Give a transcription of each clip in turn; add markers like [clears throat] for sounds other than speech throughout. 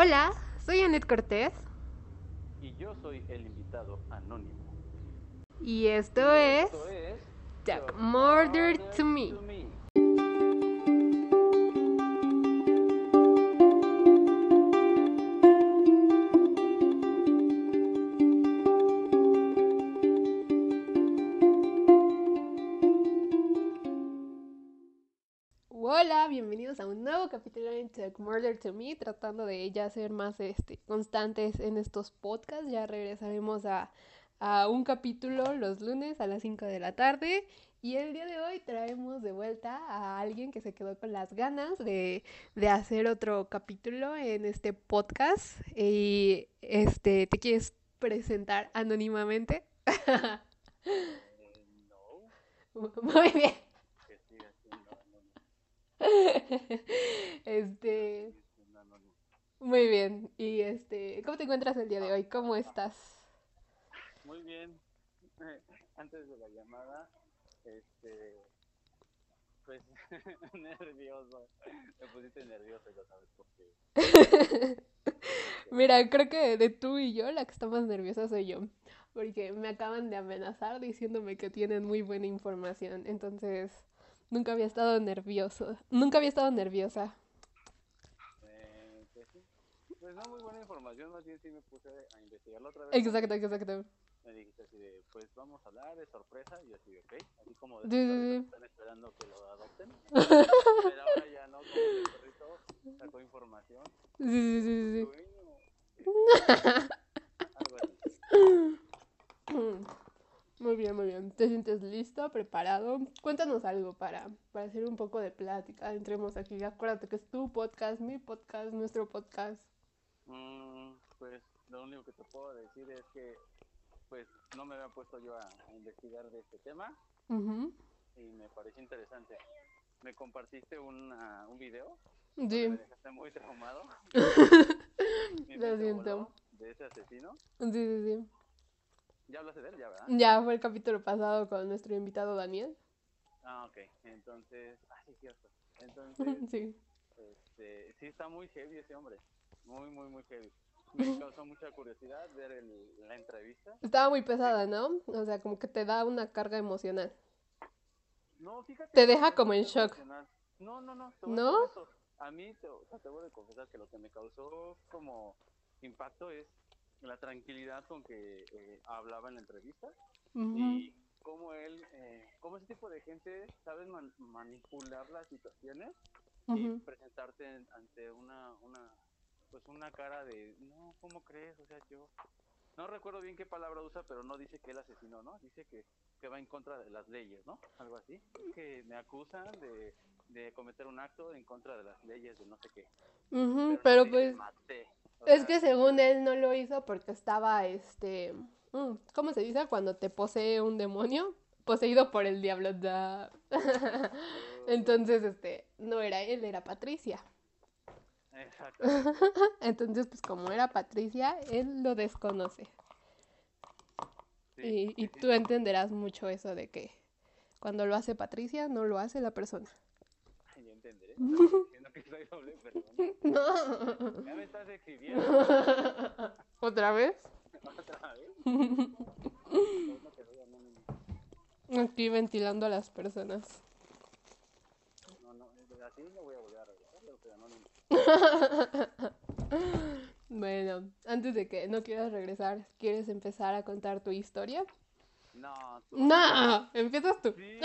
Hola, soy Anet Cortés Y yo soy el invitado anónimo. y esto es Esto es Jack Murdered to Me. Nuevo capítulo de Jack Murder to Me, tratando de ya ser más este, constantes en estos podcasts. Ya regresaremos a, a un capítulo los lunes a las 5 de la tarde. Y el día de hoy traemos de vuelta a alguien que se quedó con las ganas de, de hacer otro capítulo en este podcast. Y este, ¿te quieres presentar anónimamente? [laughs] No, Muy bien. que siga siendo anónimo. [laughs] Este, muy bien. Y este, ¿cómo te encuentras el día de hoy? ¿Cómo estás? Muy bien. [laughs] Antes de la llamada, este. Pues [laughs] nervioso. Me pusiste nervioso, ya sabes por qué. Mira, creo que de tú y yo la que está más nerviosa soy yo, porque me acaban de amenazar diciéndome que tienen muy buena información, entonces nunca había estado nervioso, nunca había estado nerviosa. Eh, pues sí. Pues no muy buena información, más bien sí me puse a investigarlo otra vez. Exacto, exacto. Me dijiste así de, pues vamos a hablar de sorpresa, y yo así de, ok, así como Sí, de sí, sí. que están esperando que lo adopten. [laughs] Pero ahora ya no, como el perrito sacó información. Sí, sí, sí, sí. Bueno, algo así. [laughs] Muy bien, muy bien. ¿Te sientes listo, preparado? Cuéntanos algo para, para hacer un poco de plática. Entremos aquí. Acuérdate que es tu podcast, mi podcast, nuestro podcast. Mm, pues lo único que te puedo decir es que pues no me había puesto yo a, a investigar de este tema y me pareció interesante. Me compartiste una, un video, Sí. me dejaste muy traumado. [laughs] [laughs] Lo siento. De ese asesino. Sí, sí, sí. Ya hablaste de él, ya, ¿verdad? Ya fue el capítulo pasado con nuestro invitado Daniel. Ah, ok. Entonces, ah, sí, cierto. Entonces, [laughs] Sí. este, sí está muy heavy ese hombre. Muy, muy, muy heavy. Me [laughs] causó mucha curiosidad ver el, la entrevista. Estaba muy pesada, ¿no? O sea, como que te da una carga emocional. No, fíjate. Te deja como en shock. No, no, no. a ¿No? eso. A mí, te, o sea, te voy a confesar que lo que me causó como impacto es la tranquilidad con que eh, hablaba en la entrevista y cómo él, eh, cómo ese tipo de gente sabe man- manipular las situaciones y Ujú. presentarte en- ante una, una, pues una cara de, no, ¿cómo crees? O sea, yo no recuerdo bien qué palabra usa, pero no dice que él asesinó, ¿no? Dice que, que va en contra de las leyes, ¿no? Algo así. Que me acusan de, de cometer un acto en contra de las leyes de no sé qué. Ujú, no Pero dice, pues... "Maté". Es que según él no lo hizo porque estaba, este, mm, ¿cómo se dice cuando te posee un demonio? Poseído por el diablo. da. [laughs] Entonces, este, no era él, era Patricia. Exacto. [laughs] Entonces, pues como era Patricia, él lo desconoce. Sí, Y, y sí. tú entenderás mucho eso de que cuando lo hace Patricia, no lo hace la persona. Yo entenderé. [laughs] No que soy doble persona. No. Ya me estás exhibiendo [laughs] ¿Otra vez? otra vez. No. Aquí ventilando a las personas. No, no, así no voy a volver a regresar, pero anónimo. [laughs] Bueno, antes de que no quieras regresar, ¿quieres empezar a contar tu historia? No, tú. No, empiezas tú. Sí.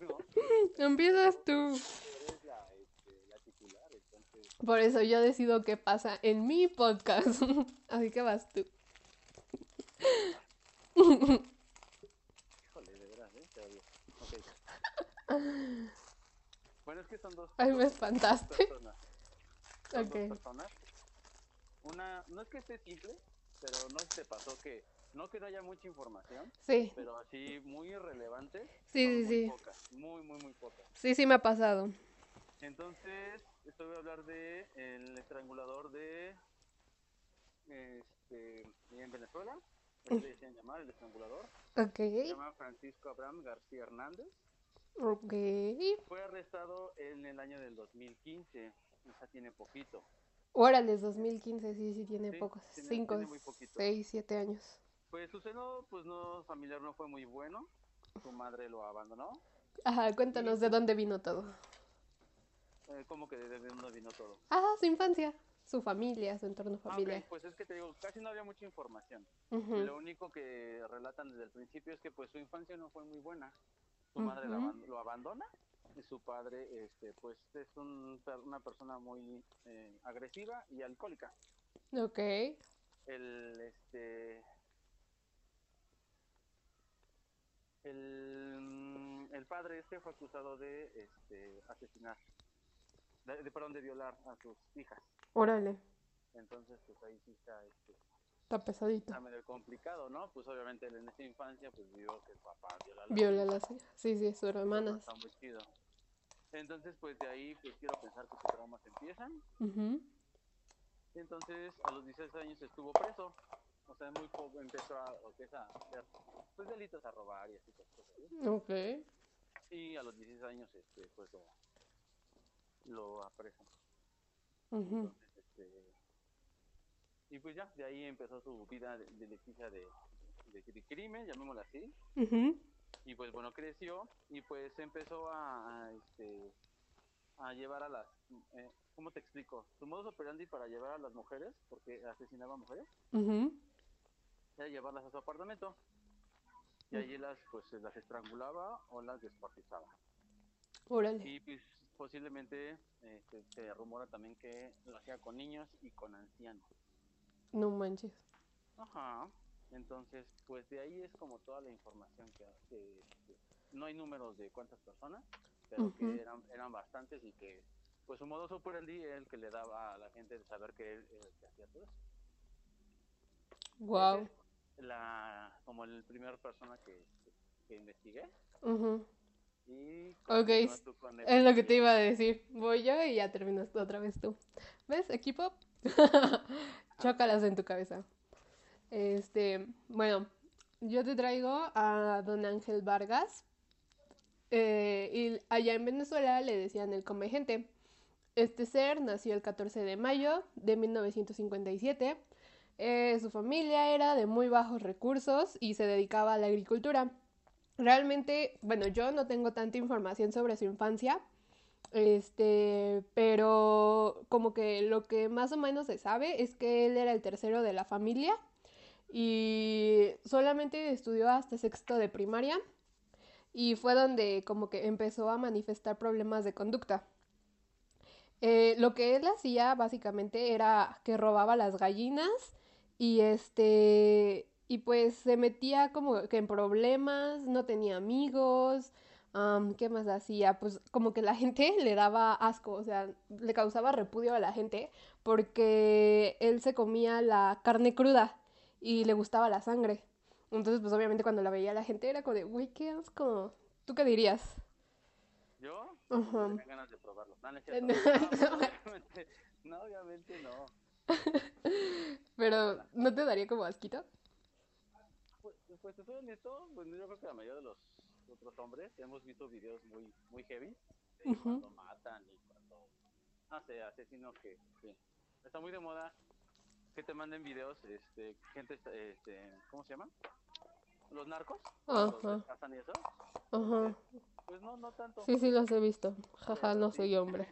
no, [laughs] Empiezas tú. eres la, este, la titular, entonces. Por eso yo decido qué pasa en mi podcast. [laughs] Así que vas tú. Híjole, de veras, ¿eh? Te odio. Ok. [laughs] Bueno, es que son dos, Ay, me espantaste. personas. Son Ok. dos personas. Una, no es que esté simple, pero no te pasó que, no que no haya mucha información, Sí, pero así muy irrelevante. Sí, sí, muy sí. Pocas, muy, muy, muy pocas. sí, sí me ha pasado. Entonces, esto voy a hablar de el estrangulador de este en Venezuela. Así le decían llamar el estrangulador. Ok, Se llama Francisco Abraham García Hernández. ok. Fue arrestado en el año del 2015. O sea, tiene poquito. Órale, 2015, sí, sí, tiene Sí, pocos. tiene- Cinco, tiene muy poquito. seis, siete años. Pues su seno pues no familiar no fue muy bueno. Su madre lo abandonó. Ajá, cuéntanos de dónde vino todo. Eh, como que desde dónde vino todo. Ah, su infancia, su familia, su entorno Ah, familiar. pues es que te digo, casi no había mucha información. Lo único que relatan desde el principio es que pues su infancia no fue muy buena. Su madre la lo abandona y su padre este pues es un una persona muy eh, agresiva y alcohólica. Ok. El este el, el padre este fue acusado de este asesinar de, de- perdón de violar a sus hijas. Órale, Entonces pues ahí sí está este está pesadito. está medio complicado, ¿no? Pues obviamente él en esa infancia pues vio que el papá viola a las Viola a las hijas. Sí, sí, sus hermanas. está muy chido. Entonces pues de ahí pues quiero pensar que sus traumas empiezan. Ujú, Y entonces a los 16 años estuvo preso. O sea, muy poco empezó a, o que es a hacer pues delitos a robar y así cosas. ¿sí? Ok. Y a los 16 años este pues lo, lo apresan. Entonces, este, y pues ya, de ahí empezó su vida de, de leticia de, de, de crimen, llamémosla así. y pues bueno creció y pues empezó a, a, este a llevar a las eh, cómo te explico su modus operandi para llevar a las mujeres porque asesinaba a mujeres ujú. era llevarlas a su apartamento y allí las pues las estrangulaba o las descuartizaba Órale. y pues posiblemente este, se rumora también que lo hacía con niños y con ancianos No manches. Ajá. Entonces, pues de ahí es como toda la información que, que- que no hay números de cuántas personas, pero que eran, eran bastantes y que pues su modo operandi era el que le daba a la gente de saber que él el que hacía todo eso. Wow. Es La, como el primer persona que, que investigué Ujú. Y Ok, con el- Es lo que te iba a decir. Voy yo y ya terminas tú otra vez tú. ¿Ves, equipo? [laughs] Chócalas en tu cabeza. Este, bueno, yo te traigo a don Ángel Vargas. Eh, y allá en Venezuela le decían el come gente. Este ser nació el 14 de mayo de 1957. Eh, su familia era de muy bajos recursos y se dedicaba a la agricultura. Realmente, bueno, yo no tengo tanta información sobre su infancia, este, pero como que lo que más o menos se sabe es que él era el tercero de la familia y solamente estudió hasta sexto de primaria y fue donde como que empezó a manifestar problemas de conducta. Eh, lo que él hacía básicamente era que robaba las gallinas y este y pues se metía como que en problemas, no tenía amigos, am, ¿qué más hacía? Pues como que la [laughs] gente le daba asco, o sea, le causaba repudio a la gente porque él se comía la carne cruda y le gustaba la sangre. Entonces, pues obviamente cuando la veía la gente era como de, güey, qué asco. ¿Tú qué dirías? ¿Yo? Ajá. Tenía ganas de probarlo. No, no, [laughs] [laughs] obviamente no. Pero, ¿no te daría como asquito? Pues, pues te soy honesto, pues yo creo que la mayoría de los otros hombres hemos visto videos muy muy heavy de Ujú. cuando matan y cuando no sé, asesinos que está muy de moda que te manden videos este gente este ¿cómo se llaman? Los narcos, los Ajá, destazan y eso. ajá. Pues no no tanto. Sí, sí, los he visto. Jaja, no soy hombre.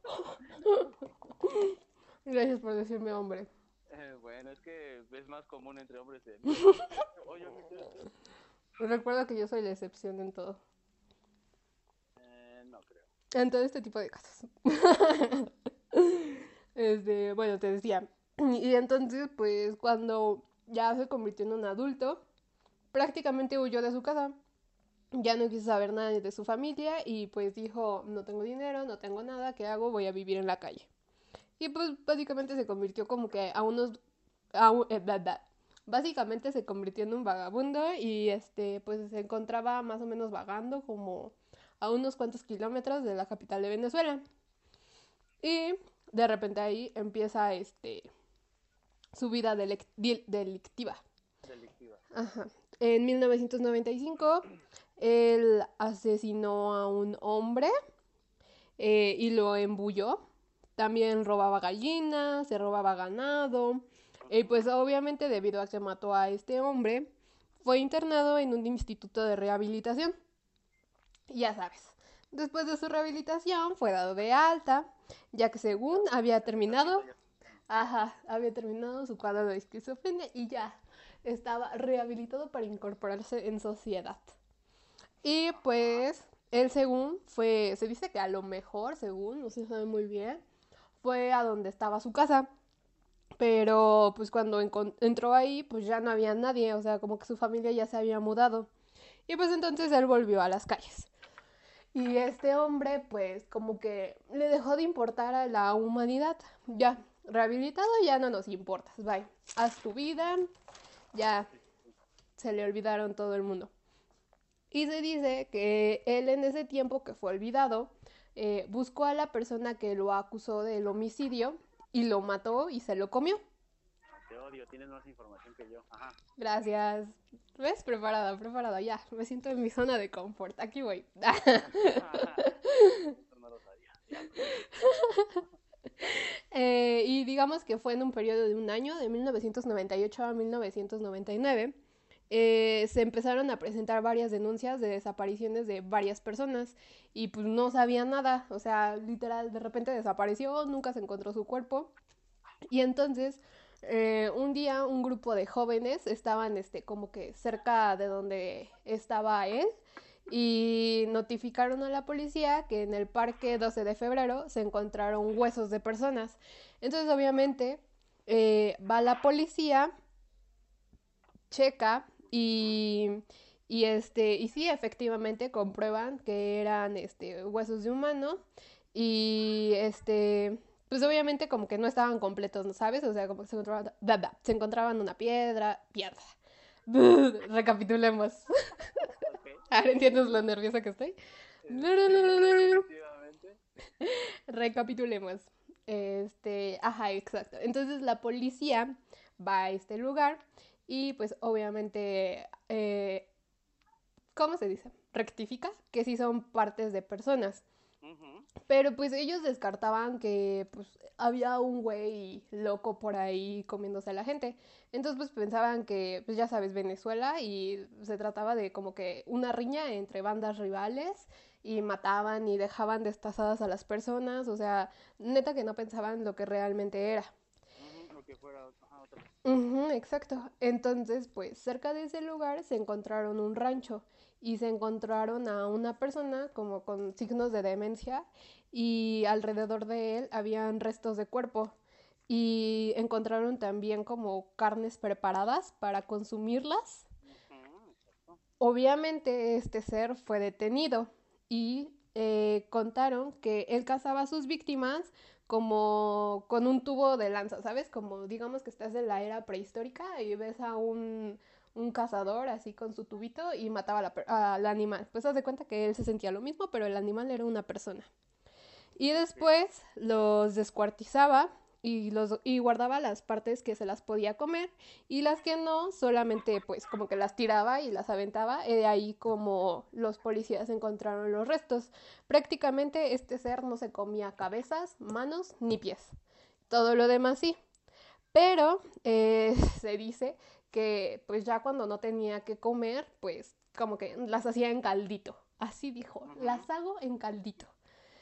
[laughs] Gracias por decirme hombre. Eh, [laughs] bueno, es que es más común entre hombres de. [laughs] Recuerda que yo soy la excepción en todo. eh, no creo. En todo este tipo de casos. [laughs] Este, bueno, te decía. Y entonces, pues, cuando ya se convirtió en un adulto, prácticamente huyó de su casa. Ya no quiso saber nada de su familia y pues dijo, no tengo dinero, no tengo nada, ¿qué hago? Voy a vivir en la calle. Y pues básicamente se convirtió como que a unos... A eh. Básicamente se convirtió en un vagabundo y este pues se encontraba más o menos vagando como a unos cuantos kilómetros de la capital de Venezuela. Y de repente ahí empieza este su vida delictiva. Delictiva. Ajá. En 1995 él asesinó a un hombre eh, y lo embulló también robaba gallinas, se robaba ganado. Y pues obviamente debido a que mató a este hombre, fue internado en un instituto de rehabilitación. Ya sabes, después de su rehabilitación fue dado de alta, ya que según había terminado, ajá, había terminado su cuadro de esquizofrenia y ya estaba rehabilitado para incorporarse en sociedad. Y pues él según fue, se dice que a lo mejor, según, no se sabe muy bien, fue a donde estaba su casa. Pero pues cuando entró ahí, pues ya no había nadie, o sea, como que su familia ya se había mudado. Y pues entonces él volvió a las calles. Y este hombre, pues como que le dejó de importar a la humanidad. Ya, rehabilitado ya no nos importas, bye. Haz tu vida, ya se le olvidaron todo el mundo. Y se dice que él en ese tiempo que fue olvidado, eh, buscó a la persona que lo acusó del homicidio y lo mató y se lo comió. Te odio, tienes más información que yo. Ajá. Gracias. ¿Ves? Preparada, preparada. Ya, me siento en mi zona de confort. Aquí voy. no lo sabía. Eh, y digamos que fue en un periodo de un año, de 1998 a 1999 eh, se empezaron a presentar varias denuncias de desapariciones de varias personas y pues no sabían nada, o sea, literal, de repente desapareció, nunca se encontró su cuerpo y entonces eh, un día un grupo de jóvenes estaban este como que cerca de donde estaba él y notificaron a la policía que en el parque 12 de febrero se encontraron huesos de personas. Entonces obviamente eh, va la policía, checa y, y, este, y sí, efectivamente comprueban que eran este, huesos de humano. Y este, pues obviamente como que no estaban completos, ¿no sabes? O sea, como que se encontraban, se encontraban una piedra, piedra. [laughs] Recapitulemos. Ahora [laughs] entiendes lo nerviosa que estoy. [laughs] Recapitulemos. Este, ajá, exacto. Entonces la policía va a este lugar y pues obviamente, eh, ¿cómo se dice? Rectifica que sí son partes de personas. Pero pues ellos descartaban que pues había un güey loco por ahí comiéndose a la gente. Entonces pues pensaban que, pues ya sabes, Venezuela y se trataba de como que una riña entre bandas rivales y mataban y dejaban destazadas a las personas. O sea, neta que no pensaban lo que realmente era. que fuera exacto. Entonces, pues cerca de ese lugar se encontraron un rancho y se encontraron a una persona como con signos de demencia y alrededor de él habían restos de cuerpo y encontraron también como carnes preparadas para consumirlas. Obviamente este ser fue detenido y eh, contaron que él cazaba a sus víctimas como con un tubo de lanza, ¿sabes? Como digamos que estás en la era prehistórica y ves a un, un cazador así con su tubito y mataba al animal. Pues haz de cuenta que él se sentía lo mismo, pero el animal era una persona. Y después los descuartizaba y, los, y guardaba las partes que se las podía comer y las que no, solamente pues como que las tiraba y las aventaba y de ahí como los policías encontraron los restos. Prácticamente este ser no se comía cabezas, manos ni pies. Todo lo demás sí. Pero eh, [laughs] se dice que pues ya cuando no tenía que comer, pues como que las hacía en caldito. Así dijo, las hago en caldito.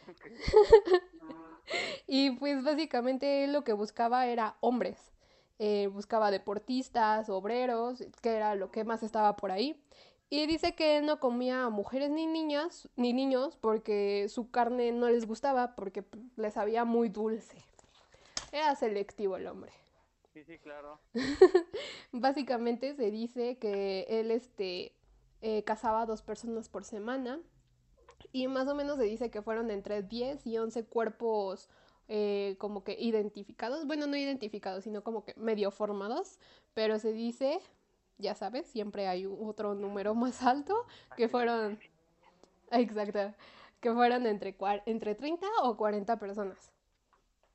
[laughs] [laughs] y pues básicamente lo que buscaba era hombres. Eh, buscaba deportistas, obreros, que era lo que más estaba por ahí. Y dice que él no comía a mujeres ni niñas, ni niños, porque su carne no les gustaba, porque les sabía muy dulce. Era selectivo el hombre. Sí, sí, claro. [laughs] Básicamente se dice que él este, eh, cazaba a dos personas por semana y más o menos se dice que fueron entre 10 y 11 cuerpos eh, como que identificados, bueno, no identificados, sino como que medio formados, pero se dice, ya sabes, siempre hay otro número más alto, que fueron, exacto, que fueron entre, entre 30 o 40 personas.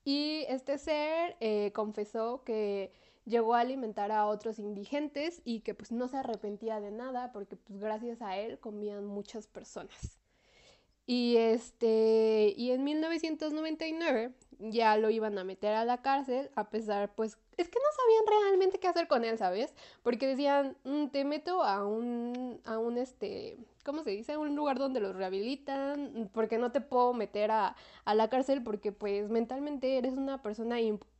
Y este ser eh, confesó que llegó a alimentar a otros indigentes y que pues no se arrepentía de nada porque pues gracias a él comían muchas personas. Y este, y en 1999 ya lo iban a meter a la cárcel, a pesar, pues, es que no sabían realmente qué hacer con él, ¿sabes? Porque decían, mm, te meto a un, a un, este, ¿cómo se dice? A un lugar donde los rehabilitan, porque no te puedo meter a, a la cárcel porque, pues, mentalmente eres una persona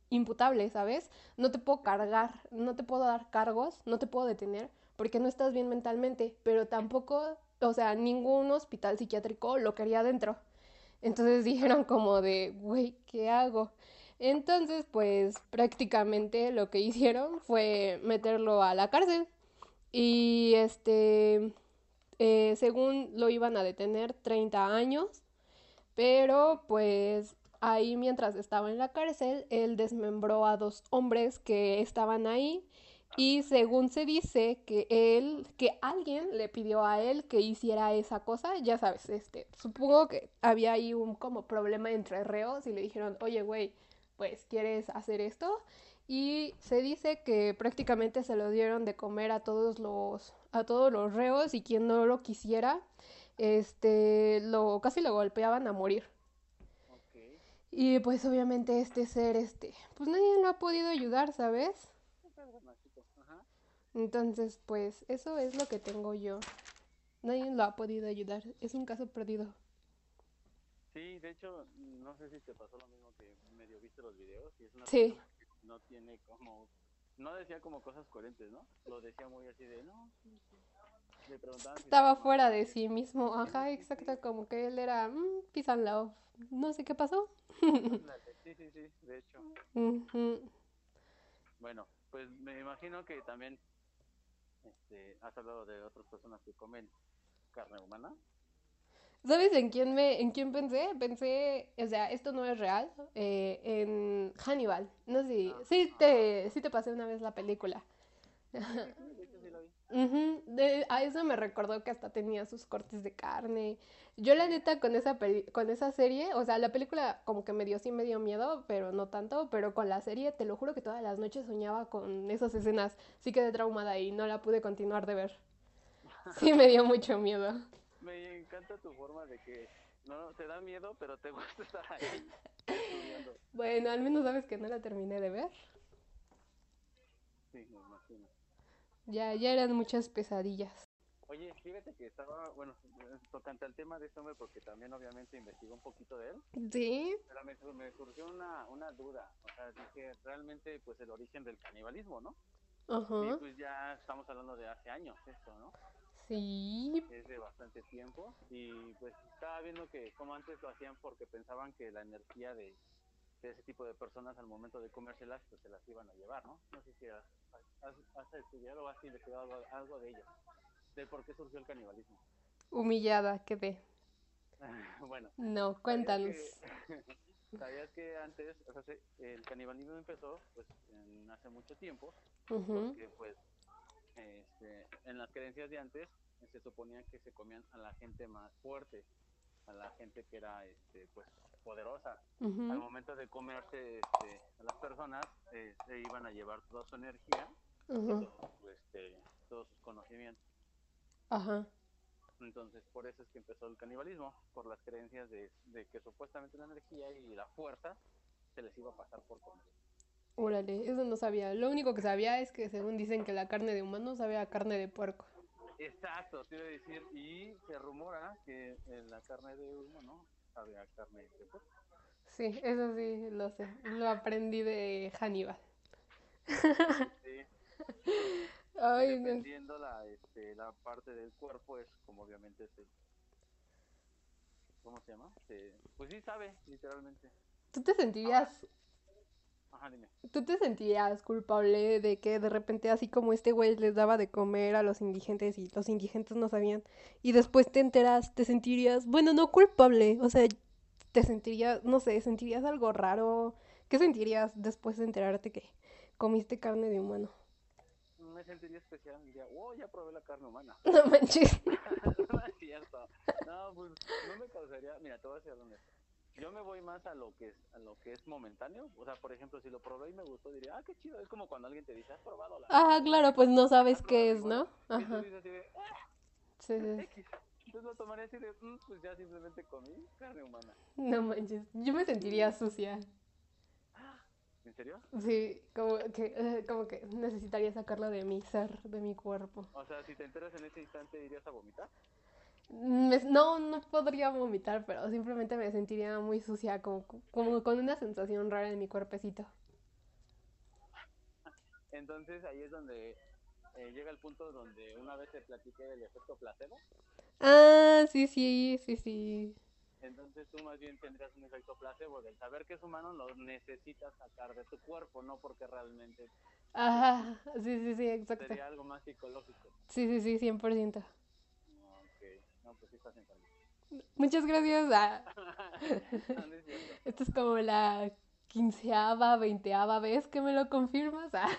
imputable, ¿sabes? No te puedo cargar, no te puedo dar cargos, no te puedo detener porque no estás bien mentalmente, pero tampoco, o sea, ningún hospital psiquiátrico lo quería dentro. Entonces [laughs] dijeron como de, güey, ¿qué hago? Entonces, pues prácticamente lo que hicieron fue meterlo a la cárcel. Y este, eh, según lo iban a detener 30 años, pero pues ahí mientras estaba en la cárcel, él desmembró a dos hombres que estaban ahí y según se dice que él, que alguien le pidió a él que hiciera esa cosa, ya sabes, este, supongo que había ahí un como problema entre reos y le dijeron, oye, güey, pues, ¿quieres hacer esto? Y se dice que prácticamente se lo dieron de comer a todos los, a todos los reos y quien no lo quisiera, este, lo, casi lo golpeaban a morir. Y pues obviamente este ser, este, pues nadie lo ha podido ayudar, ¿sabes? Entonces, pues eso es lo que tengo yo. Nadie lo ha podido ayudar. Es un caso perdido. Sí, de hecho, no sé si te pasó lo mismo que medio viste los videos. Y es una sí. que no tiene como... No decía como cosas coherentes, ¿no? Lo decía muy así de, no, sí, sí. Le preguntaban estaba fuera de sí mismo, ajá, exacto, como que él era peace and love. No sé qué pasó. sí, sí, sí, de hecho. [laughs] Bueno, pues me imagino que también este, has hablado de otras personas que comen carne humana. ¿Sabes en quién me, en quién pensé? Pensé, o sea, esto no es real, eh, en Hannibal. No sé si, ah, sí te, sí te pasé una vez la película. De, a eso me recordó que hasta tenía sus cortes de carne. Yo la neta con esa con esa serie, o sea, la película como que me dio sí me dio miedo, pero no tanto, pero con la serie te lo juro que todas las noches soñaba con esas escenas. Sí quedé traumada y no la pude continuar de ver. Sí me dio mucho miedo. [laughs] Me encanta tu forma de que no te da miedo, pero te [laughs] gusta estar ahí. bueno, al menos sabes que no la terminé de ver. Sí, me imagino. Ya, ya eran muchas pesadillas. Oye, fíjate que estaba, bueno, tocante al tema de este hombre, porque también obviamente investigó un poquito de él. Sí. Pero me, surgió una, una duda. O sea, dije, realmente, pues el origen del canibalismo, ¿no? Ajá. Y pues ya estamos hablando de hace años esto, ¿no? Sí. Es de bastante tiempo. Y pues estaba viendo que como antes lo hacían porque pensaban que la energía de, de ese tipo de personas al momento de comérselas, pues se las iban a llevar, ¿no? No sé si has, has, estudiado o has investigado algo, de ello, de por qué surgió el canibalismo. Humillada, quedé. [laughs] bueno. No, cuéntanos. [laughs] ¿Sabías que antes, o sea, el canibalismo empezó pues en hace mucho tiempo, porque pues este, en las creencias de antes se suponía que se comían a la gente más fuerte, a la gente que era este, pues poderosa. Al momento de comerse este, a las personas, eh, se iban a llevar toda su energía, este, todos sus conocimientos. Ajá. Entonces, por eso es que empezó el canibalismo, por las creencias de, que supuestamente la energía y la fuerza se les iba a pasar por comer. Órale, eso no sabía. Lo único que sabía es que según dicen que la carne de humano sabe a carne de puerco. Exacto, te iba a decir, y se rumora que la carne de humano carne de puerco. Sí, eso sí, lo sé. Lo aprendí de Hannibal. Sí. [laughs] Ay, Dependiendo la, este, la parte del cuerpo es como obviamente es ¿Cómo se llama? pues sí sabe, literalmente. ¿Tú te sentirías... Ajá, dime. ¿Tú te sentías culpable de que de repente así como este güey les daba de comer a los indigentes y los indigentes no sabían y después te enteras, te sentirías, bueno, no culpable, o sea, te sentirías, no sé, sentirías algo raro. ¿Qué sentirías después de enterarte que comiste carne de humano? Me sentiría especial, diría, oh, ya probé la carne humana. [laughs] No manches. [laughs] no es cierto. No, pues no me causaría, mira, te voy a decir honesto. Yo me voy más a lo que es a lo que es momentáneo, o sea, por ejemplo, si lo probé y me gustó, diría, "Ah, qué chido." Es como cuando alguien te dice, "¿Has probado la?" Ah, claro, pues no sabes qué es, ¿no? Ajá. Y así de, ah, sí, sí. Entonces lo tomaría así de, mm, pues ya simplemente comí carne humana. No manches, yo me sentiría sucia. ¿En serio? Sí, como que, eh, como que necesitaría sacarlo de mi ser, de mi cuerpo. O sea, si te enteras en ese instante, ¿irías a vomitar? Me- no, no podría vomitar, pero simplemente me sentiría muy sucia, como, como con una sensación rara en mi cuerpecito. Entonces ahí es donde eh, llega el punto donde una vez te platiqué del efecto placebo. Ah, sí, sí, sí, sí. Entonces tú más bien tendrías un efecto placebo del saber que es humano, lo necesitas sacar de tu cuerpo, no porque realmente Ajá, sí, sí, sí, exacto. sería algo más psicológico. Sí, sí, sí, 100%. No, pues sí estás enfermo. Muchas gracias. Ah, [laughs] No, no es [laughs] esta es como la quinceava, veinteava vez que me lo confirmas. Ah.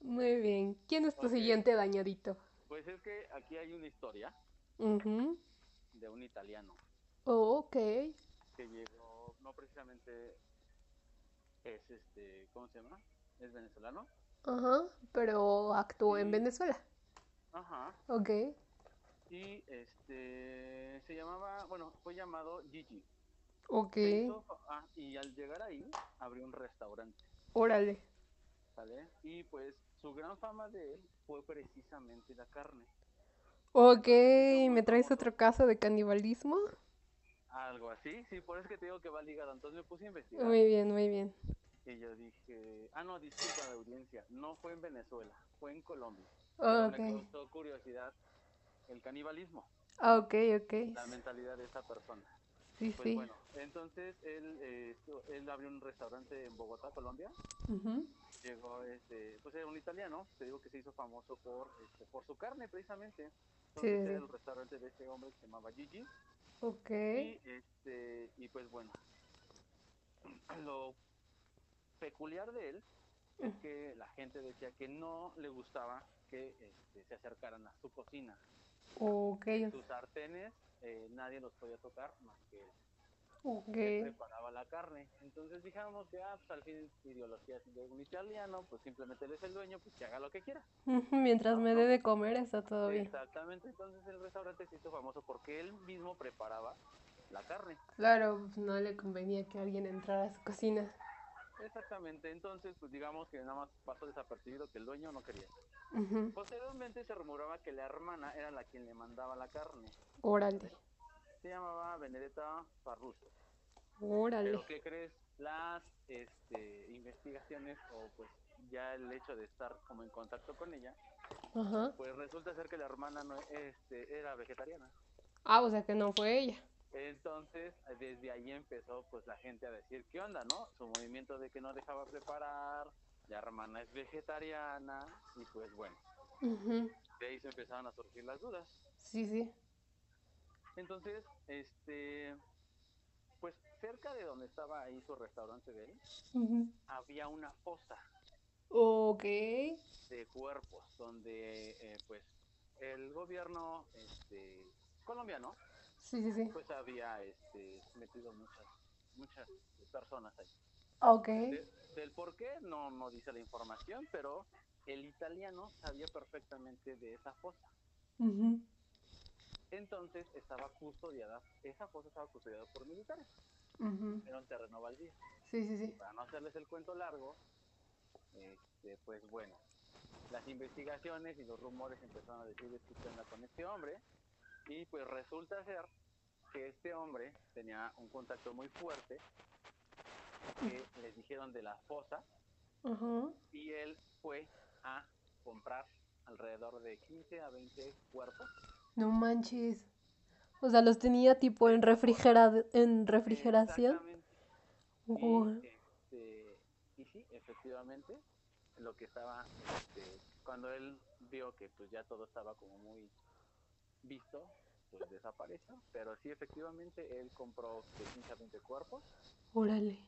Muy bien. ¿Quién es tu siguiente dañadito? Pues es que aquí hay una historia de un italiano Oh, ok. que llegó, no precisamente es este, ¿cómo se llama? Es venezolano. Ajá, pero actuó en Sí. Venezuela. Ajá. Ok. Y este se llamaba, bueno, fue llamado Gigi. Ok. Hizo ah, y al llegar ahí abrió un restaurante, Órale. ¿sale? Y pues su gran fama de él fue precisamente la carne. Ok, ¿me traes otro caso de canibalismo? Algo así, sí, por eso que te digo que va ligado. Entonces me puse a investigar Muy bien, muy bien. Y yo dije, ah, no, disculpa la audiencia, no fue en Venezuela, fue en Colombia. Pero me causó curiosidad el canibalismo, Ah, Ok, ok. la mentalidad de esa persona. Sí, Pues sí. bueno, entonces él, eh, él abrió un restaurante en Bogotá, Colombia. Llegó, este, pues era un italiano, te digo que se hizo famoso por, este, por su carne precisamente. Entonces Sí, era el restaurante de este hombre que se llamaba Gigi. Ok. Y, este, y pues bueno, [clears throat] lo peculiar de él es que la gente decía que no le gustaba que este, se acercaran a su cocina. Ok. Sus sartenes eh, nadie los podía tocar más que él. Ok. Él preparaba la carne. Entonces dijamos que, ah, pues al fin ideología de un italiano, pues simplemente él es el dueño, pues que haga lo que quiera. Mientras me dé de comer, está todo bien. Exactamente, entonces el restaurante se hizo famoso porque él mismo preparaba la carne. Claro, pues no le convenía que alguien entrara a su cocina. Exactamente, entonces pues digamos que nada más pasó desapercibido que el dueño no quería. Posteriormente se rumoraba que la hermana era la quien le mandaba la carne. Órale. Se llamaba Benedetta Farruso. Órale. Pero ¿qué crees? Las este, investigaciones o pues ya el hecho de estar como en contacto con ella, pues resulta ser que la hermana no este, era vegetariana. Ah, o sea que no fue ella. Entonces, desde ahí empezó pues la gente a decir, ¿qué onda, no? Su movimiento de que no dejaba preparar, la hermana es vegetariana y pues bueno, de ahí se empezaron a surgir las dudas. Sí, sí. Entonces, este, pues cerca de donde estaba ahí su restaurante de él, había una fosa Ok. de cuerpos donde eh, pues el gobierno este, colombiano Sí, sí, sí. pues había este, metido muchas muchas personas ahí. Ok. De- del por qué no, no dice la información, pero el italiano sabía perfectamente de esa fosa. Entonces estaba custodiada, esa fosa estaba custodiada por militares, Ujú. era un terreno baldío. Sí, sí, sí. Para no hacerles el cuento largo, este, pues bueno, las investigaciones y los rumores empezaron a decir "Es que qué onda con este hombre, y pues resulta ser que este hombre tenía un contacto muy fuerte, que les dijeron de la fosa, Ajá. y él fue a comprar alrededor de 15 a 20 cuerpos. No manches. O sea, los tenía tipo en refrigera en refrigeración. Guau. Y, este, y sí, efectivamente, lo que estaba, este, cuando él vio que pues ya todo estaba como muy visto, pues desapareció. Pero sí, efectivamente, él compró de 15 a 20 cuerpos Órale.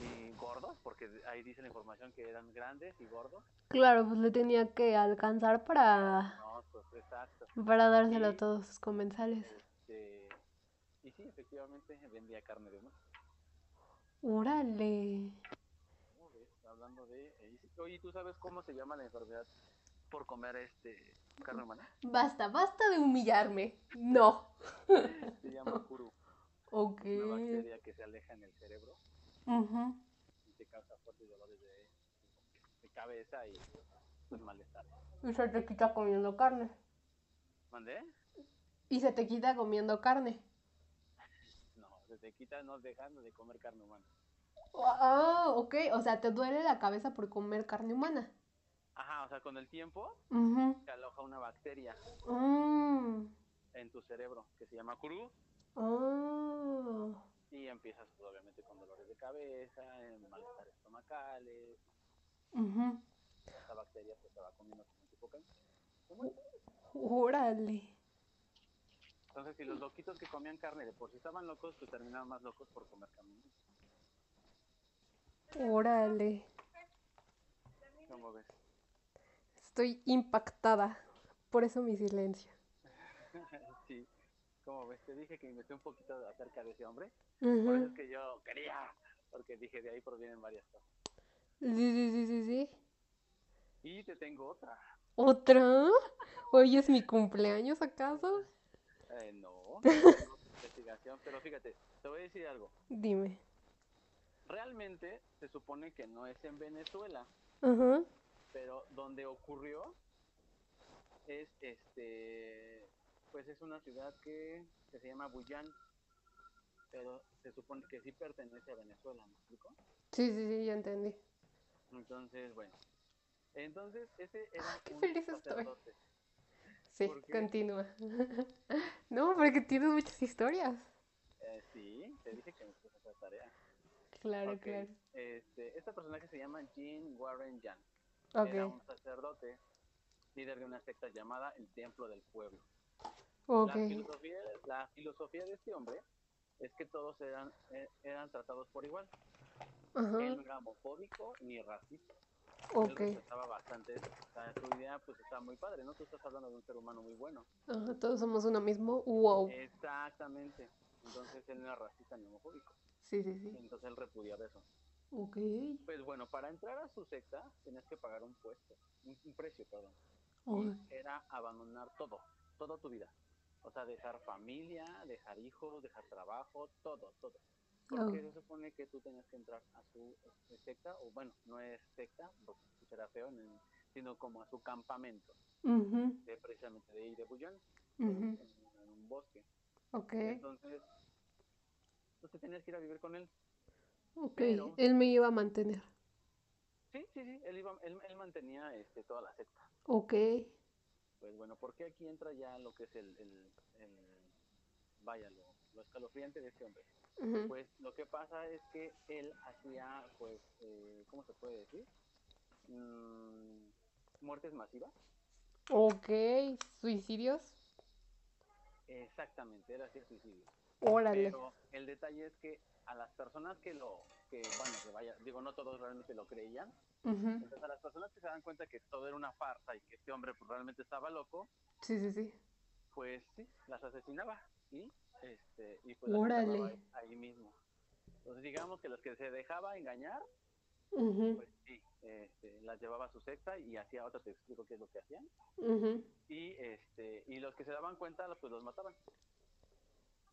y gordos, porque ahí dice la información que eran grandes y gordos. Claro, pues le tenía que alcanzar para No, pues exacto. para dárselo a todos sus comensales. Este, y sí, efectivamente, vendía carne de humano. Órale. Hablando de... eh, Oye, ¿tú sabes cómo se llama la enfermedad por comer este carne humana. Basta, basta de humillarme. No. [laughs] Se llama Kuru. Ok. Una bacteria que se aleja en el cerebro Ujú. y te causa fuertes dolores de, de cabeza y pues, malestar. Y se te quita comiendo carne. ¿Mandé? Y se te quita comiendo carne. No, se te quita no dejando de comer carne humana. Ah, ok. O sea, te duele la cabeza por comer carne humana. Ajá, o sea, con el tiempo se aloja una bacteria Mm. en tu cerebro que se llama Kuru Ah. y empiezas pues, obviamente con dolores de cabeza, en malestares estomacales, Ujú. esta bacteria pues se va comiendo como tipo carne. ¿Cómo es? Órale. Entonces, si los loquitos que comían carne de por sí estaban locos, pues terminaban más locos por comer carne. Órale. ¿Cómo ves? Estoy impactada. Por eso mi silencio. [laughs] sí, ¿cómo ves? Te dije que investigué un poquito acerca de ese hombre. Por eso es que yo quería, porque dije de ahí provienen varias cosas. Sí, sí, sí, sí, sí. Y te tengo otra. ¿Otra? ¿Hoy es mi cumpleaños acaso? Eh, no, [laughs] investigación, pero fíjate, te voy a decir algo. Dime. Realmente se supone que no es en Venezuela, Ajá. Pero donde ocurrió es este, pues es una ciudad que, que se llama Buyán, pero se supone que sí pertenece a Venezuela, ¿me explico? Sí, sí, sí, ya entendí. Entonces, bueno, entonces ese era Ah, qué un feliz estoy. sacerdote. Sí, ¿Por qué? continúa. [laughs] No, porque tienes muchas historias. Eh, sí, te dije que me puse a hacer tarea. Claro, claro. Este, este personaje se llama Jean Warren Jan. Era Ok, un sacerdote, líder de una secta llamada el Templo del Pueblo. ok. La, filosofía, la filosofía de este hombre es que todos eran, eh, eran tratados por igual. Ajá, Él no era homofóbico ni racista. ok. Él bastante. O sea, su idea pues está muy padre, ¿no? Tú estás hablando de un ser humano muy bueno. Ajá, todos somos uno mismo. Wow. Exactamente. Entonces él no era racista ni homofóbico. Sí, sí, sí. Entonces él repudiaba eso. Ok. Pues bueno, para entrar a su secta tenías que pagar un puesto, un, un precio, perdón. Oh, era abandonar todo, toda tu vida. O sea, dejar familia, dejar hijos, dejar trabajo, todo, todo. Porque Oh. se supone que tú tenías que entrar a su este, secta, o bueno, no es secta, porque se escuchará feo, en el- sino como a su campamento, ujú, de precisamente de ahí de Bullón, ujú, en, en un bosque. Ok, Entonces, tú te tenías que ir a vivir con él. Ok. pero- Él me iba a mantener. Sí, sí, sí, él, iba, él, él mantenía este, toda la secta. Ok. Pues bueno, porque aquí entra ya lo que es el, el, el- vaya, lo, lo escalofriante de este hombre. Pues lo que pasa es que él hacía, pues, eh, ¿cómo se puede decir? Mm, muertes masivas. Ok. ¿Suicidios? Exactamente, él hacía suicidios. Órale. Pero el detalle es que a las personas que lo, que, bueno, que vaya, digo, no todos realmente lo creían, Ujú, entonces a las personas que se dan cuenta que todo era una farsa y que este hombre pues, realmente estaba loco, Sí, sí, sí. pues sí, las asesinaba y este y pues las ahí, ahí mismo. Entonces digamos que los que se dejaba engañar, pues sí, este, las llevaba a su secta y hacía otra, te explico qué es lo que hacían. Y este y los que se daban cuenta, pues los mataban.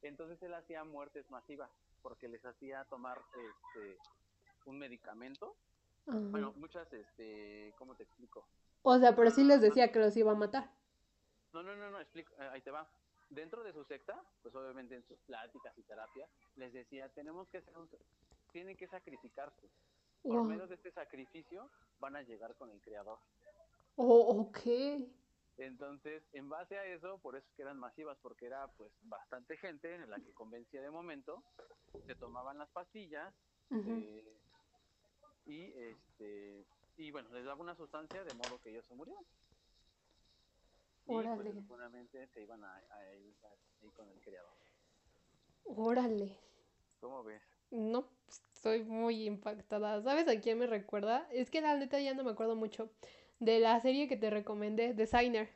Entonces él hacía muertes masivas porque les hacía tomar este un medicamento. Bueno, muchas este, ¿cómo te explico? O sea, pero sí les decía que los iba a matar. No, no, no, no, explico, eh, ahí te va. Dentro de su secta, pues obviamente en sus pláticas y terapias, les decía, tenemos que hacer un, tienen que sacrificarse. Por Wow. medio de este sacrificio van a llegar con el creador. Oh, ok. Entonces, en base a eso, por eso es que eran masivas, porque era pues bastante gente en la que convencía de momento, se tomaban las pastillas eh, y este y bueno, les daba una sustancia de modo que ellos se murieran. Y pues seguramente se iban a, a ir con el creador. Órale. ¿Cómo ves? No, estoy muy impactada. ¿Sabes a quién me recuerda? Es que la neta ya no me acuerdo mucho de la serie que te recomendé, Designer.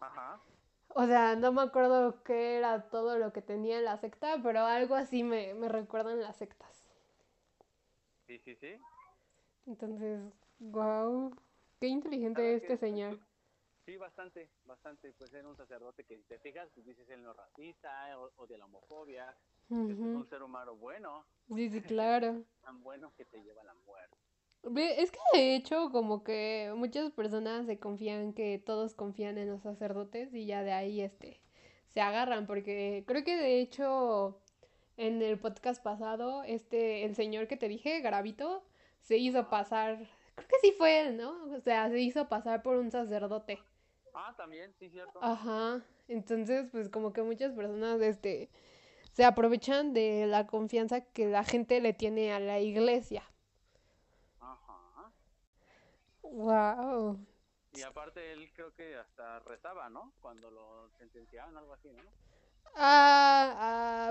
Ajá. O sea, no me acuerdo qué era todo lo que tenía en la secta, pero algo así me, me recuerdan las sectas. Sí, sí, sí. Entonces, wow, qué inteligente ¿Sabes este señor. Sí, bastante, bastante. Pues era un sacerdote que, si te fijas, pues dices él no racista o, o de la homofobia. Es un ser humano bueno, Sí, sí, [laughs] claro. tan bueno que te lleva a la muerte. Es que de hecho como que muchas personas se confían que todos confían en los sacerdotes y ya de ahí este se agarran porque creo que de hecho en el podcast pasado este el señor que te dije, Garavito, se hizo pasar, creo que sí fue él, ¿no? O sea, se hizo pasar por un sacerdote. Ah, también, sí, cierto. Ajá. Entonces, pues como que muchas personas este se aprovechan de la confianza que la gente le tiene a la iglesia. Wow. Y aparte él creo que hasta rezaba, ¿no? Cuando lo sentenciaban, algo así, ¿no? Ah,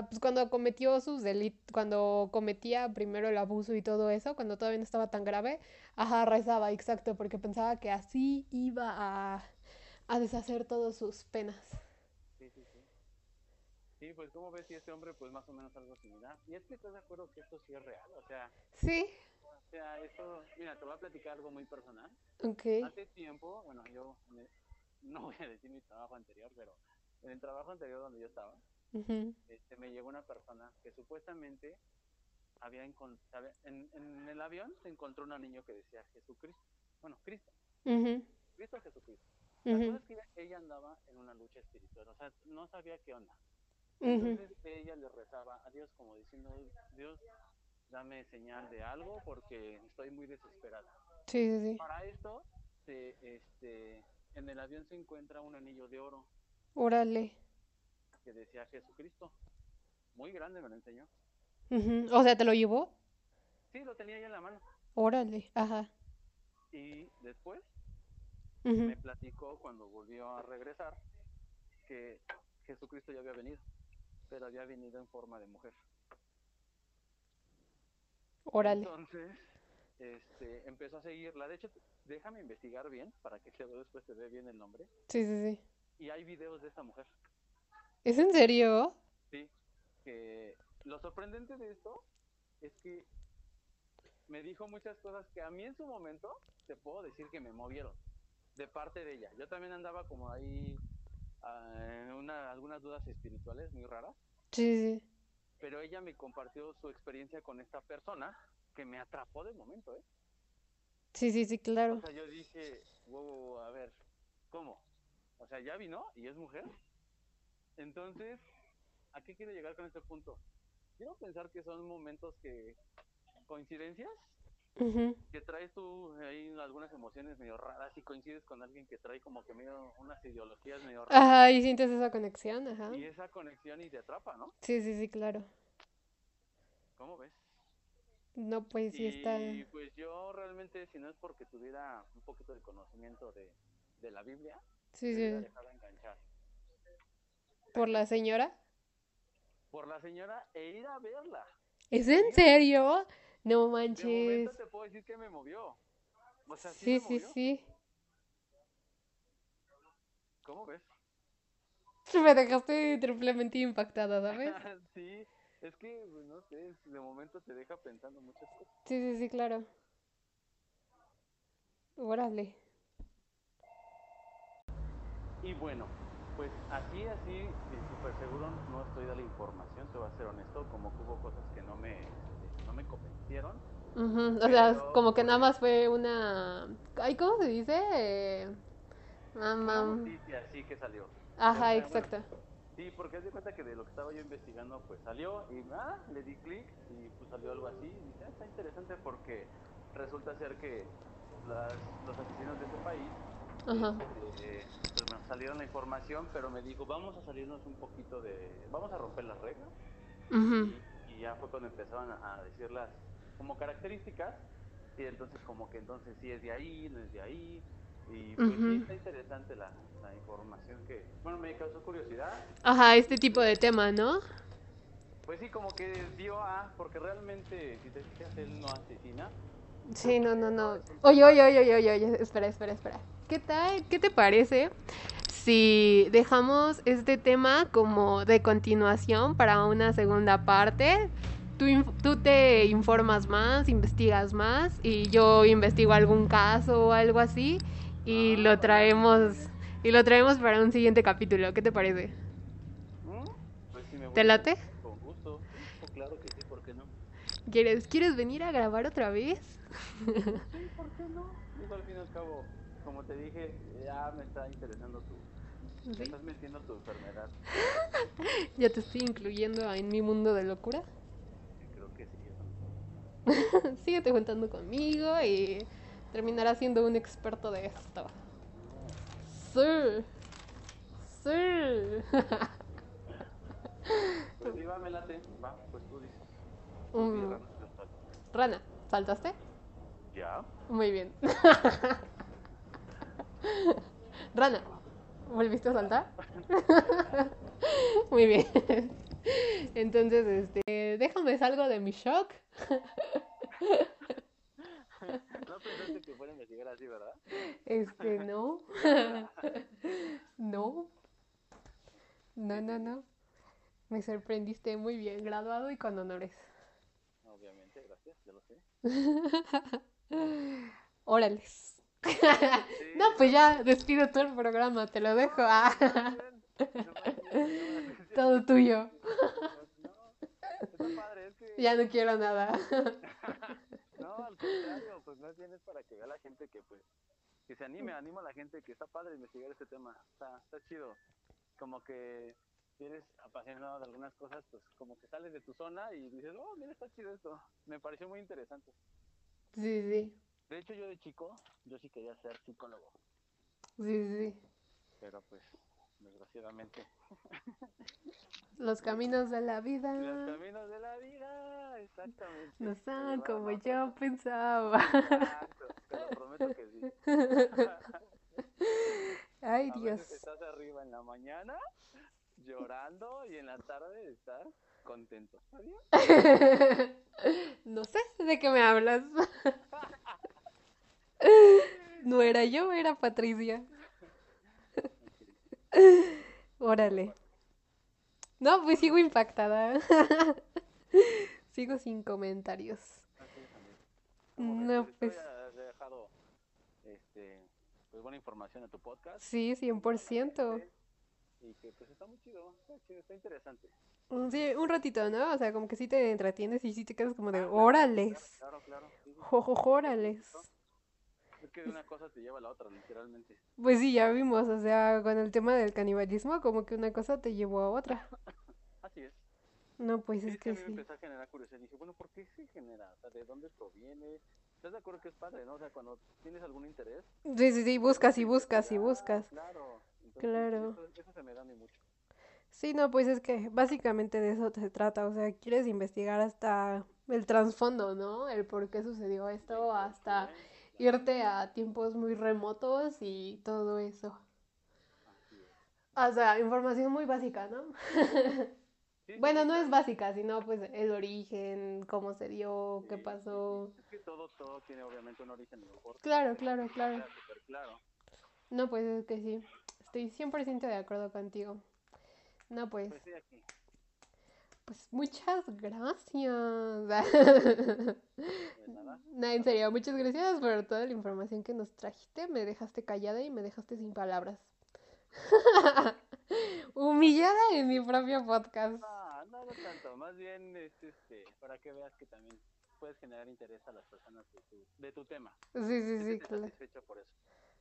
ah, pues cuando cometió sus delitos, cuando cometía primero el abuso y todo eso, cuando todavía no estaba tan grave, ajá, rezaba, exacto, porque pensaba que así iba a, a deshacer todas sus penas. Sí, sí, sí. Sí, pues como ves si este hombre pues más o menos algo similar. Y es que estás de acuerdo que esto sí es real, o sea, Sí, mira, te voy a platicar algo muy personal. ok. Hace tiempo, bueno, yo me- no voy a decir mi trabajo anterior, pero en el trabajo anterior donde yo estaba, Ujú, este, me llegó una persona que supuestamente había encontrado, en, en el avión se encontró un niño que decía Jesucristo, bueno, Cristo, ujú, Cristo Jesucristo. La cosa es que ella andaba en una lucha espiritual, o sea, no sabía qué onda. Entonces ella le rezaba a Dios como diciendo, Dios, dame señal de algo porque estoy muy desesperada. Sí, sí, sí. Para esto, se, este, en el avión se encuentra un anillo de oro Órale. que decía Jesucristo. Muy grande me lo enseñó. O sea, ¿te lo llevó? Sí, lo tenía ya en la mano. Órale, ajá. Y después me platicó cuando volvió a regresar que Jesucristo ya había venido, pero había venido en forma de mujer. Órale. Entonces, este, empezó a seguirla. De hecho, déjame investigar bien para que luego después te dé bien el nombre. Sí, sí, sí. Y hay videos de esta mujer. ¿Es en serio? Sí, que lo sorprendente de esto es que me dijo muchas cosas que a mí en su momento te puedo decir que me movieron de parte de ella. Yo también andaba como ahí ah, en una, algunas dudas espirituales muy raras, Sí, sí. Pero ella me compartió su experiencia con esta persona que me atrapó de momento, ¿eh? Sí, sí, sí, claro. O sea, yo dije, wow, wow, a ver, ¿cómo? O sea, ya vino y es mujer. Entonces, ¿a qué quiero llegar con este punto? Quiero pensar que son momentos que, coincidencias, Ujú. que traes tú ahí algunas emociones medio raras y coincides con alguien que trae como que medio unas ideologías medio raras Ajá, y sientes esa conexión, ajá. y esa conexión y te atrapa, ¿no? Sí, sí, sí, claro. ¿Cómo ves? No, pues sí está. Y pues yo realmente, si no es porque tuviera un poquito de conocimiento de, de la Biblia, Sí, sí. enganchar. ¿Por la señora? Por la señora e ir a verla. ¿Es en serio? No De manches. momento te puedo decir que me movió. O sea, sí, Sí, me sí, movió. sí. ¿Cómo ves? [laughs] Me dejaste triplemente impactada, ¿sabes? [laughs] sí, es que, pues, no sé, de momento te deja pensando muchas cosas. Sí, sí, sí, claro. Órale. Y bueno, pues así, así, de súper seguro no estoy de la información, te voy a ser honesto, como que hubo cosas que no me, no me convencieron. Ujú, O sea, Pero, como que nada pues, más fue una... Ay, ¿cómo se dice? Eh, ah, Una noticia así que salió. Ajá, O sea, bueno, exacto. Sí, porque de cuenta que de lo que estaba yo investigando, pues salió y ah, le di clic y pues salió algo así. Y dije, "Ah, está interesante porque resulta ser que las, los asesinos de este país Ajá. este, pues me salieron la información, pero me dijo, vamos a salirnos un poquito de, vamos a romper las reglas. Ujú. Y, y ya fue cuando empezaron a, decir las como características y entonces como que entonces sí es de ahí, no es de ahí. Y pues sí está interesante la, la información que, bueno, me causó curiosidad. Ajá, este tipo de tema, ¿no? Pues sí, como que dio a, porque realmente, si te fijas, él no asesina. Sí, no, no, no. [laughs] Oye, oye, oye, oye, oye, espera, espera, espera. ¿Qué tal? ¿Qué te parece si dejamos este tema como de continuación para una segunda parte? Tú, tú te informas más, investigas más y yo investigo algún caso o algo así y Ah, lo traemos, y lo traemos para un siguiente capítulo. ¿Qué te parece? ¿Mm? Pues me ¿Te late? Con gusto. Oh, claro que sí, ¿por qué no? ¿Quieres, ¿Quieres venir a grabar otra vez? Sí, ¿por qué no? Al fin y al cabo, como te dije, ya me está interesando tu... ¿Sí? estás metiendo tu enfermedad. [laughs] ¿Ya te estoy incluyendo en mi mundo de locura? Creo que sí. [laughs] Síguete juntando conmigo y terminarás siendo un experto de esto. Sí. Sí. [laughs] Pues sí, va, me late. Va, pues tú dices. Mm. Rana, ¿saltaste? ¿Ya? Muy bien. Rana, ¿volviste a saltar? [laughs] Muy bien. Entonces, este, déjame salgo de mi shock. No pensaste que fuera a investigar así, ¿verdad? Este, no. [laughs] No. No, no, no. Me sorprendiste muy bien, graduado y con honores. Obviamente, gracias, ya lo sé. [laughs] Órales. No, pues ya despido todo el programa, te lo dejo. Ah, todo tuyo. Ya no quiero nada. No, al contrario, pues más bien es para que vea la gente que pues que se anime, animo a la gente que está padre investigar este tema, está, está chido. Como que si eres apasionado de algunas cosas, pues como que sales de tu zona y dices, oh, mira, está chido esto. Me pareció muy interesante. Sí, sí. De hecho, yo de chico, yo sí quería ser psicólogo, Sí, sí. pero pues, desgraciadamente, [laughs] Los caminos de la vida los caminos de la vida, exactamente. no son como yo pensaba. Exacto, te lo prometo que sí. [laughs] Ay, A veces Dios. estás arriba en la mañana llorando y en la tarde estás contento. ¿Sabías? [laughs] No sé de qué me hablas. [laughs] No era yo, era Patricia. [laughs] Órale. No, pues sigo impactada. [laughs] Sigo sin comentarios. Así es, amigo. ¿Cómo ves? No, Pues dejado este, pues, buena información en tu podcast. sí, 100%. Y que pues está muy chido, está interesante. Mm, Sí, un ratito, ¿no? O sea, como que sí te entretienes y sí te quedas como de Ah, claro, órales. Claro, claro. órales. Es que de una cosa te lleva a la otra, literalmente. Pues sí, ya vimos, o sea, con el tema del canibalismo, como que una cosa te llevó a otra. [laughs] Así es. No, pues Sí, es que a mí me sí. empezó a generar curiosidad. Dije, bueno, ¿por qué se genera? O sea, ¿de dónde proviene? ¿Estás de acuerdo que es padre, no? O sea, cuando tienes algún interés. Sí, sí, sí, buscas y buscas y "Ah, buscas. Claro. Entonces, Claro. Eso, eso se me da a mí mucho. Sí, no, pues es que básicamente de eso se trata, o sea, quieres investigar hasta el trasfondo, ¿no? El por qué sucedió esto, hasta irte a tiempos muy remotos y todo eso. O sea, información muy básica, ¿no? [laughs] Bueno, no es básica, sino pues el origen, cómo se dio, qué pasó. Es que todo, todo tiene obviamente un origen. mejor Claro, claro, claro. No, pues es que sí. Estoy 100% de acuerdo contigo. No, pues, Pues pues muchas gracias. [laughs] No, en serio, muchas gracias por toda la información que nos trajiste. Me dejaste callada y me dejaste sin palabras. [laughs] Humillada en mi propio podcast. No, no, no tanto. Más bien es este, para que veas que también puedes generar interés a las personas de tu, de tu tema. Sí, sí, sí, claro. satisfecho por eso.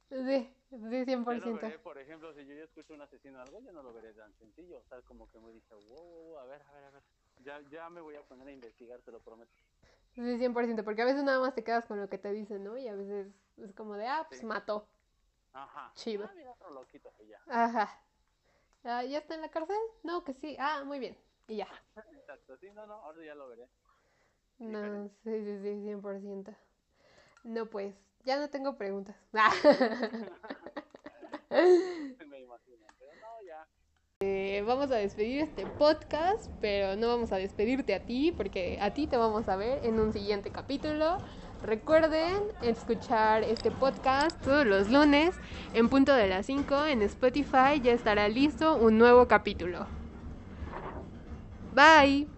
Sí, sí, Yo no 100%. veré, por ejemplo, si yo ya escucho un asesino o algo, yo no lo veré tan sencillo. O sea, como que me dije, wow, wow, wow, a ver, a ver, a ver. Ya, ya me voy a poner a investigar, te lo prometo. Sí, 100%, porque a veces nada más te quedas con lo que te dicen, ¿no? Y a veces es como de, ah, pues Sí. mató. Ajá. Chido. Ah, mira, otro loquito, y ya. Ajá. Ah, ¿Ya está en la cárcel? No, que sí. Ah, muy bien. Y ya. [laughs] Exacto, sí, no, no, ahora ya lo veré. No, sí, sí, sí, 100%. No, pues, ya no tengo preguntas. [laughs] [laughs] me imagino, pero no, ya. Eh, vamos a despedir este podcast, pero no vamos a despedirte a ti, porque a ti te vamos a ver en un siguiente capítulo. Recuerden escuchar este podcast todos los lunes en punto de las 5 en Spotify. Ya estará listo un nuevo capítulo. Bye.